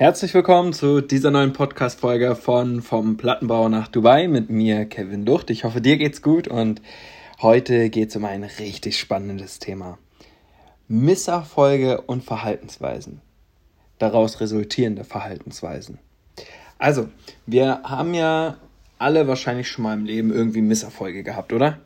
Herzlich willkommen zu dieser neuen Podcast-Folge von Vom Plattenbau nach Dubai mit mir, Kevin Lucht. Ich hoffe, dir geht's gut und heute geht's um ein richtig spannendes Thema. Misserfolge und Verhaltensweisen. Daraus resultierende Verhaltensweisen. Also, wir haben ja alle wahrscheinlich schon mal im Leben irgendwie Misserfolge gehabt, oder?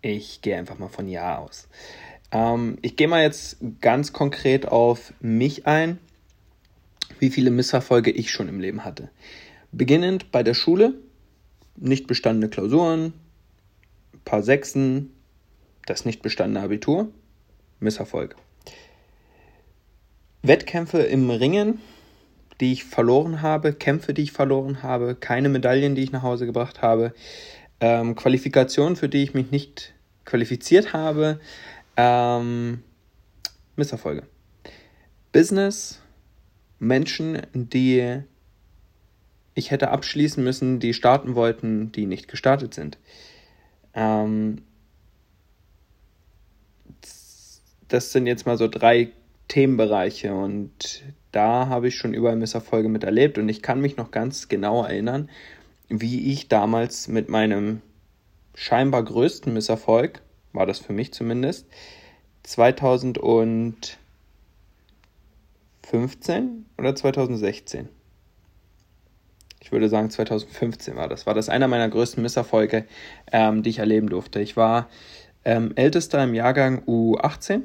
Ich gehe einfach mal von Ja aus. Ähm, ich gehe mal jetzt ganz konkret auf mich ein wie viele Misserfolge ich schon im Leben hatte. Beginnend bei der Schule, nicht bestandene Klausuren, paar Sechsen, das nicht bestandene Abitur, Misserfolg. Wettkämpfe im Ringen, die ich verloren habe, Kämpfe, die ich verloren habe, keine Medaillen, die ich nach Hause gebracht habe, ähm, Qualifikationen, für die ich mich nicht qualifiziert habe, ähm, Misserfolge. Business, Menschen, die ich hätte abschließen müssen, die starten wollten, die nicht gestartet sind. Ähm, das sind jetzt mal so drei Themenbereiche und da habe ich schon überall Misserfolge miterlebt und ich kann mich noch ganz genau erinnern, wie ich damals mit meinem scheinbar größten Misserfolg, war das für mich zumindest, 2000 und 2015 oder 2016? Ich würde sagen 2015 war das. War das einer meiner größten Misserfolge, ähm, die ich erleben durfte. Ich war ähm, ältester im Jahrgang U18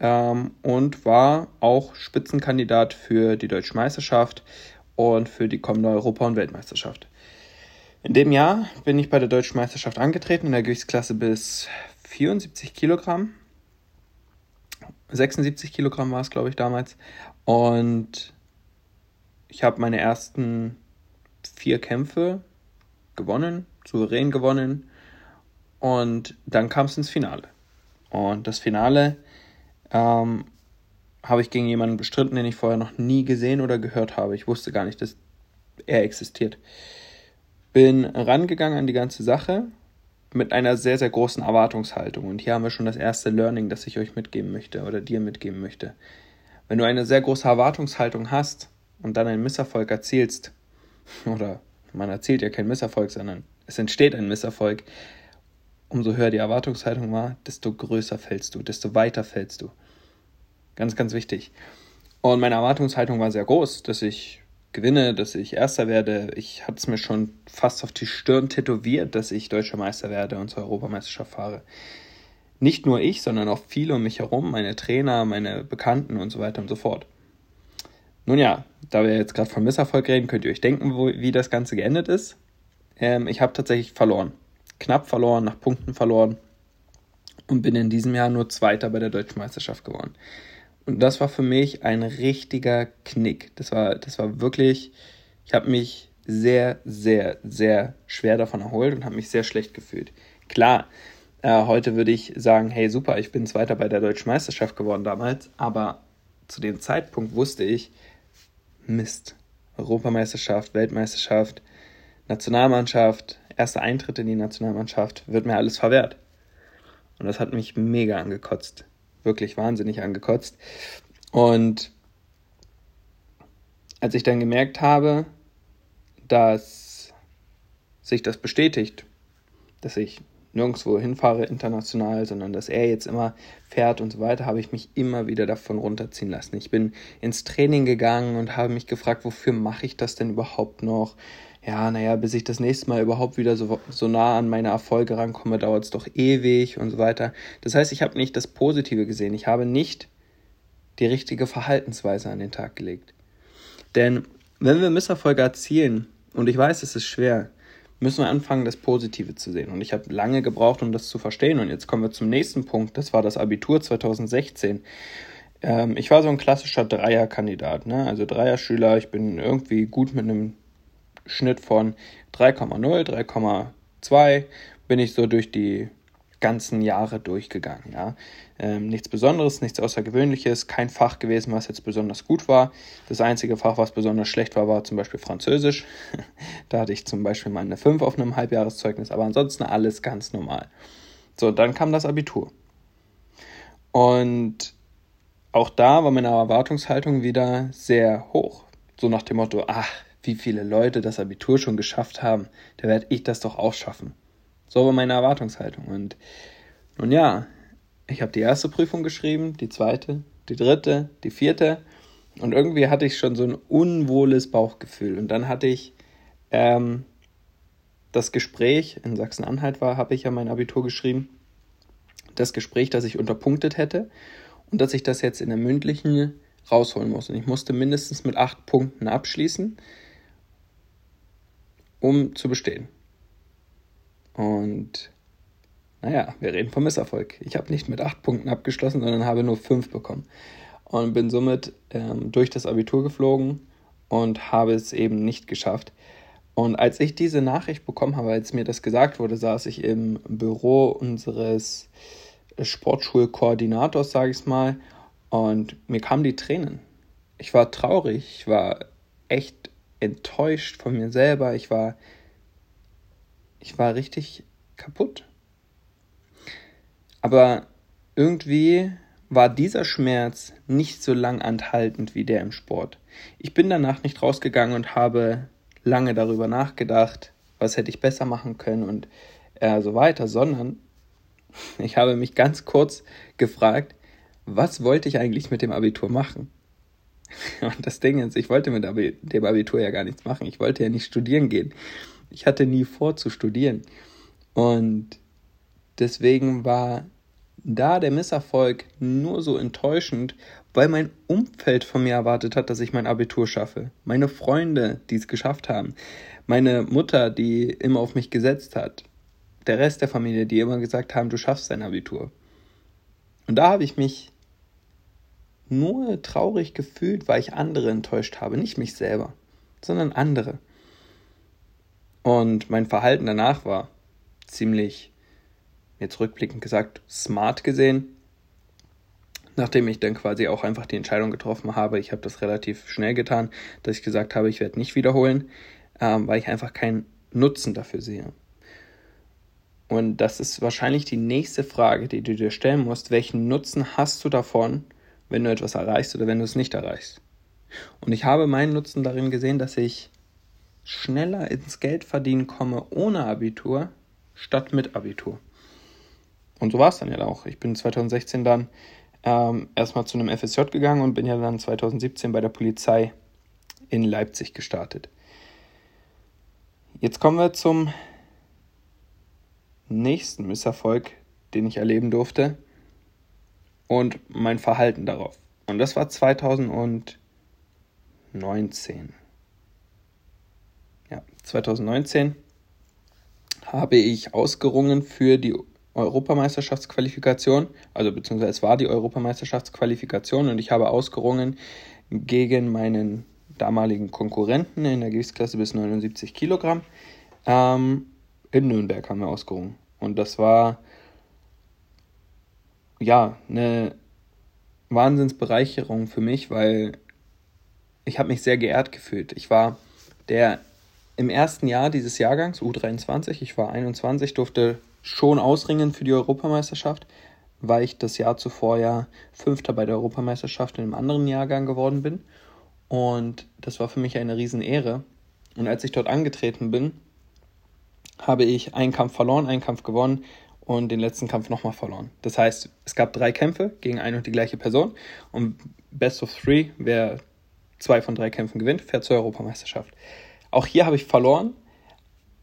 ähm, und war auch Spitzenkandidat für die Deutsche Meisterschaft und für die kommende Europa- und Weltmeisterschaft. In dem Jahr bin ich bei der Deutschen Meisterschaft angetreten in der Gewichtsklasse bis 74 Kilogramm 76 Kilogramm war es, glaube ich, damals. Und ich habe meine ersten vier Kämpfe gewonnen, souverän gewonnen. Und dann kam es ins Finale. Und das Finale ähm, habe ich gegen jemanden bestritten, den ich vorher noch nie gesehen oder gehört habe. Ich wusste gar nicht, dass er existiert. Bin rangegangen an die ganze Sache mit einer sehr, sehr großen Erwartungshaltung. Und hier haben wir schon das erste Learning, das ich euch mitgeben möchte oder dir mitgeben möchte. Wenn du eine sehr große Erwartungshaltung hast und dann einen Misserfolg erzielst, oder man erzielt ja keinen Misserfolg, sondern es entsteht ein Misserfolg, umso höher die Erwartungshaltung war, desto größer fällst du, desto weiter fällst du. Ganz, ganz wichtig. Und meine Erwartungshaltung war sehr groß, dass ich gewinne, dass ich Erster werde. Ich hatte es mir schon fast auf die Stirn tätowiert, dass ich Deutscher Meister werde und zur Europameisterschaft fahre. Nicht nur ich, sondern auch viele um mich herum, meine Trainer, meine Bekannten und so weiter und so fort. Nun ja, da wir jetzt gerade von Misserfolg reden, könnt ihr euch denken, wo, wie das Ganze geendet ist. Ähm, ich habe tatsächlich verloren. Knapp verloren, nach Punkten verloren und bin in diesem Jahr nur Zweiter bei der Deutschen Meisterschaft geworden. Und das war für mich ein richtiger Knick. Das war, das war wirklich, ich habe mich sehr, sehr, sehr schwer davon erholt und habe mich sehr schlecht gefühlt. Klar, äh, heute würde ich sagen, hey super, ich bin Zweiter bei der Deutschen Meisterschaft geworden damals, aber zu dem Zeitpunkt wusste ich, Mist, Europameisterschaft, Weltmeisterschaft, Nationalmannschaft, erster Eintritt in die Nationalmannschaft, wird mir alles verwehrt. Und das hat mich mega angekotzt wirklich wahnsinnig angekotzt. Und als ich dann gemerkt habe, dass sich das bestätigt, dass ich nirgendwo hinfahre international, sondern dass er jetzt immer fährt und so weiter, habe ich mich immer wieder davon runterziehen lassen. Ich bin ins Training gegangen und habe mich gefragt, wofür mache ich das denn überhaupt noch? ja, naja, bis ich das nächste Mal überhaupt wieder so, so nah an meine Erfolge rankomme, dauert es doch ewig und so weiter. Das heißt, ich habe nicht das Positive gesehen. Ich habe nicht die richtige Verhaltensweise an den Tag gelegt. Denn wenn wir Misserfolge erzielen, und ich weiß, es ist schwer, müssen wir anfangen, das Positive zu sehen. Und ich habe lange gebraucht, um das zu verstehen. Und jetzt kommen wir zum nächsten Punkt. Das war das Abitur 2016 ähm, ich war so ein klassischer Dreierkandidat, ne? Also Dreierschüler, ich bin irgendwie gut mit einem Schnitt von 3,0, 3,2 bin ich so durch die ganzen Jahre durchgegangen. Ja. Ähm, nichts Besonderes, nichts Außergewöhnliches, kein Fach gewesen, was jetzt besonders gut war. Das einzige Fach, was besonders schlecht war, war zum Beispiel Französisch. da hatte ich zum Beispiel mal eine 5 auf einem Halbjahreszeugnis, aber ansonsten alles ganz normal. So, dann kam das Abitur. Und auch da war meine Erwartungshaltung wieder sehr hoch So nach dem Motto, ach, wie viele Leute das Abitur schon geschafft haben, da werde ich das doch auch schaffen. So war meine Erwartungshaltung. Und nun ja, ich habe die erste Prüfung geschrieben, die zweite, die dritte, die vierte. Und irgendwie hatte ich schon so ein unwohles Bauchgefühl. Und dann hatte ich ähm, das Gespräch, in Sachsen-Anhalt war, habe ich ja mein Abitur geschrieben. Das Gespräch, das ich unterpunktet hätte und dass ich das jetzt in der mündlichen rausholen muss. Und ich musste mindestens mit acht Punkten abschließen, um zu bestehen. Und naja, wir reden vom Misserfolg. Ich habe nicht mit acht Punkten abgeschlossen, sondern habe nur fünf bekommen. Und bin somit ähm, durch das Abitur geflogen und habe es eben nicht geschafft. Und als ich diese Nachricht bekommen habe, als mir das gesagt wurde, saß ich im Büro unseres Sportschulkoordinators, sage ich es mal, und mir kamen die Tränen. Ich war traurig, ich war echt enttäuscht von mir selber, ich war, ich war richtig kaputt. Aber irgendwie war dieser Schmerz nicht so lang anhaltend wie der im Sport. Ich bin danach nicht rausgegangen und habe lange darüber nachgedacht, was hätte ich besser machen können und äh, so weiter, sondern ich habe mich ganz kurz gefragt, was wollte ich eigentlich mit dem Abitur machen? Und das Ding ist, ich wollte mit dem Abitur ja gar nichts machen. Ich wollte ja nicht studieren gehen. Ich hatte nie vor zu studieren. Und deswegen war da der Misserfolg nur so enttäuschend, weil mein Umfeld von mir erwartet hat, dass ich mein Abitur schaffe. Meine Freunde, die es geschafft haben. Meine Mutter, die immer auf mich gesetzt hat. Der Rest der Familie, die immer gesagt haben, du schaffst dein Abitur. Und da habe ich mich nur traurig gefühlt, weil ich andere enttäuscht habe. Nicht mich selber, sondern andere. Und mein Verhalten danach war ziemlich jetzt rückblickend gesagt, smart gesehen. Nachdem ich dann quasi auch einfach die Entscheidung getroffen habe, ich habe das relativ schnell getan, dass ich gesagt habe, ich werde nicht wiederholen, ähm, weil ich einfach keinen Nutzen dafür sehe. Und das ist wahrscheinlich die nächste Frage, die du dir stellen musst. Welchen Nutzen hast du davon, wenn du etwas erreichst oder wenn du es nicht erreichst? Und ich habe meinen Nutzen darin gesehen, dass ich schneller ins Geldverdienen komme ohne Abitur statt mit Abitur. Und so war es dann ja auch. Ich bin 2016 dann ähm, erstmal zu einem FSJ gegangen und bin ja dann 2017 bei der Polizei in Leipzig gestartet. Jetzt kommen wir zum nächsten Misserfolg, den ich erleben durfte und mein Verhalten darauf. Und das war 2019. Ja, 2019 habe ich ausgerungen für die Europameisterschaftsqualifikation, also beziehungsweise es war die Europameisterschaftsqualifikation und ich habe ausgerungen gegen meinen damaligen Konkurrenten in der Gewichtsklasse bis 79 Kilogramm. Ähm, in Nürnberg haben wir ausgerungen. Und das war ja eine Wahnsinnsbereicherung für mich, weil ich habe mich sehr geehrt gefühlt. Ich war der im ersten Jahr dieses Jahrgangs, U23, ich war 21, durfte schon ausringen für die Europameisterschaft, weil ich das Jahr zuvor ja Fünfter bei der Europameisterschaft in einem anderen Jahrgang geworden bin. Und das war für mich eine Riesenehre. Und als ich dort angetreten bin, habe ich einen Kampf verloren, einen Kampf gewonnen und den letzten Kampf nochmal verloren. Das heißt, es gab drei Kämpfe gegen eine und die gleiche Person. Und Best of Three, wer zwei von drei Kämpfen gewinnt, fährt zur Europameisterschaft. Auch hier habe ich verloren,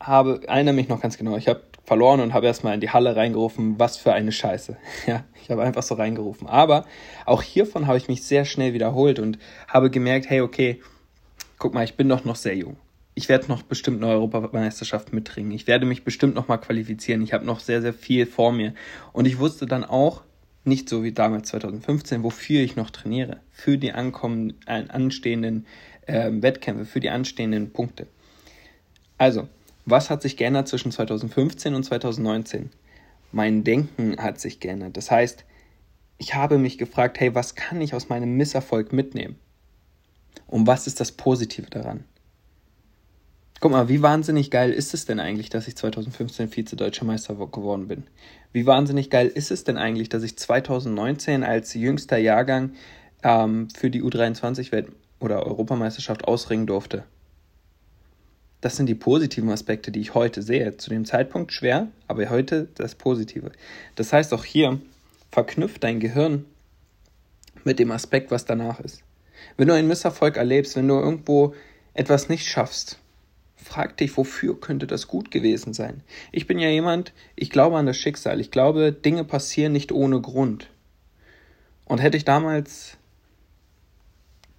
habe, erinnere mich noch ganz genau, ich habe verloren und habe erstmal in die Halle reingerufen, was für eine Scheiße. Ja, ich habe einfach so reingerufen. Aber auch hiervon habe ich mich sehr schnell wiederholt und habe gemerkt, hey, okay, guck mal, ich bin doch noch sehr jung. Ich werde noch bestimmt eine Europameisterschaft mitringen. Ich werde mich bestimmt noch mal qualifizieren. Ich habe noch sehr, sehr viel vor mir. Und ich wusste dann auch, nicht so wie damals 2015, wofür ich noch trainiere. Für die ankommen, äh, anstehenden äh, Wettkämpfe, für die anstehenden Punkte. Also, was hat sich geändert zwischen 2015 und 2019? Mein Denken hat sich geändert. Das heißt, ich habe mich gefragt, hey, was kann ich aus meinem Misserfolg mitnehmen? Und was ist das Positive daran? Guck mal, wie wahnsinnig geil ist es denn eigentlich, dass ich 2015 Vize-Deutscher Meister geworden bin? Wie wahnsinnig geil ist es denn eigentlich, dass ich 2019 als jüngster Jahrgang ähm, für die U23-Welt oder Europameisterschaft ausringen durfte. Das sind die positiven Aspekte, die ich heute sehe. Zu dem Zeitpunkt schwer, aber heute das Positive. Das heißt auch hier, verknüpft dein Gehirn mit dem Aspekt, was danach ist. Wenn du einen Misserfolg erlebst, wenn du irgendwo etwas nicht schaffst, frag dich, wofür könnte das gut gewesen sein? Ich bin ja jemand, ich glaube an das Schicksal. Ich glaube, Dinge passieren nicht ohne Grund. Und hätte ich damals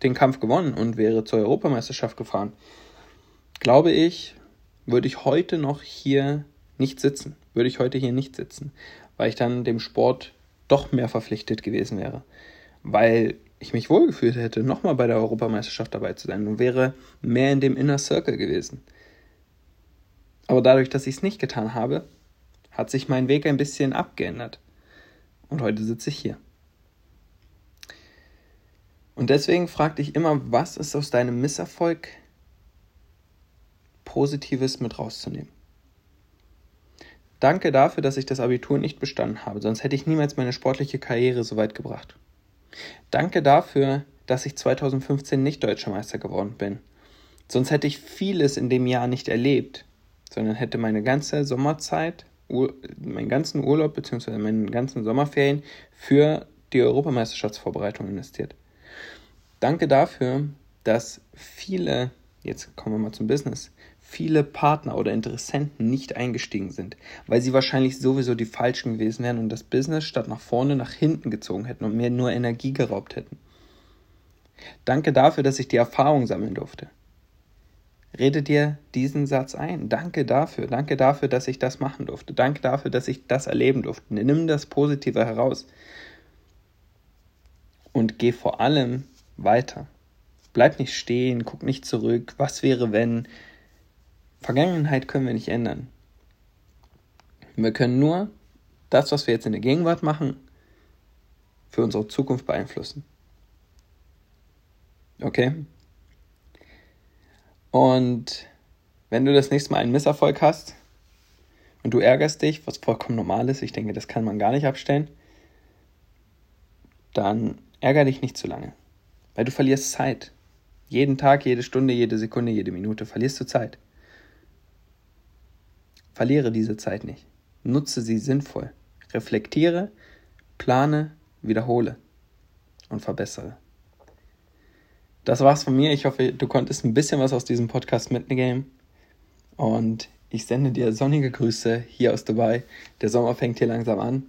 den Kampf gewonnen und wäre zur Europameisterschaft gefahren, glaube ich, würde ich heute noch hier nicht sitzen. Würde ich heute hier nicht sitzen, weil ich dann dem Sport doch mehr verpflichtet gewesen wäre. Weil ich mich wohlgefühlt hätte, nochmal bei der Europameisterschaft dabei zu sein und wäre mehr in dem Inner Circle gewesen. Aber dadurch, dass ich es nicht getan habe, hat sich mein Weg ein bisschen abgeändert. Und heute sitze ich hier. Und deswegen frag dich immer, was ist aus deinem Misserfolg Positives mit rauszunehmen. Danke dafür, dass ich das Abitur nicht bestanden habe, sonst hätte ich niemals meine sportliche Karriere so weit gebracht. Danke dafür, dass ich 2015 nicht deutscher Meister geworden bin. Sonst hätte ich vieles in dem Jahr nicht erlebt, sondern hätte meine ganze Sommerzeit, meinen ganzen Urlaub bzw. meine ganzen Sommerferien für die Europameisterschaftsvorbereitung investiert. Danke dafür, dass viele, jetzt kommen wir mal zum Business, viele Partner oder Interessenten nicht eingestiegen sind, weil sie wahrscheinlich sowieso die falschen gewesen wären und das Business statt nach vorne nach hinten gezogen hätten und mir nur Energie geraubt hätten. Danke dafür, dass ich die Erfahrung sammeln durfte. Rede dir diesen Satz ein. Danke dafür. Danke dafür, dass ich das machen durfte. Danke dafür, dass ich das erleben durfte. Nimm das Positive heraus. Und geh vor allem weiter. Bleib nicht stehen, guck nicht zurück. Was wäre, wenn? Vergangenheit können wir nicht ändern. Wir können nur das, was wir jetzt in der Gegenwart machen, für unsere Zukunft beeinflussen. Okay? Und wenn du das nächste Mal einen Misserfolg hast und du ärgerst dich, was vollkommen normal ist, ich denke, das kann man gar nicht abstellen, dann ärger dich nicht zu lange. Weil du verlierst Zeit. Jeden Tag, jede Stunde, jede Sekunde, jede Minute verlierst du Zeit. Verliere diese Zeit nicht. Nutze sie sinnvoll. Reflektiere, plane, wiederhole und verbessere. Das war's von mir. Ich hoffe, du konntest ein bisschen was aus diesem Podcast mitnehmen. Und ich sende dir sonnige Grüße hier aus Dubai. Der Sommer fängt hier langsam an.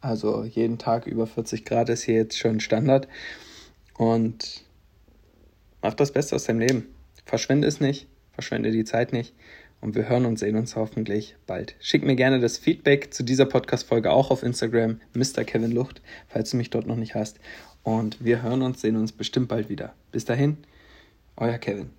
Also jeden Tag über 40 Grad ist hier jetzt schon Standard. Und mach das Beste aus deinem Leben. Verschwende es nicht, verschwende die Zeit nicht und wir hören und sehen uns hoffentlich bald. Schick mir gerne das Feedback zu dieser Podcast-Folge auch auf Instagram, Mr. Kevin Lucht, falls du mich dort noch nicht hast. Und wir hören uns, sehen uns bestimmt bald wieder. Bis dahin, euer Kevin.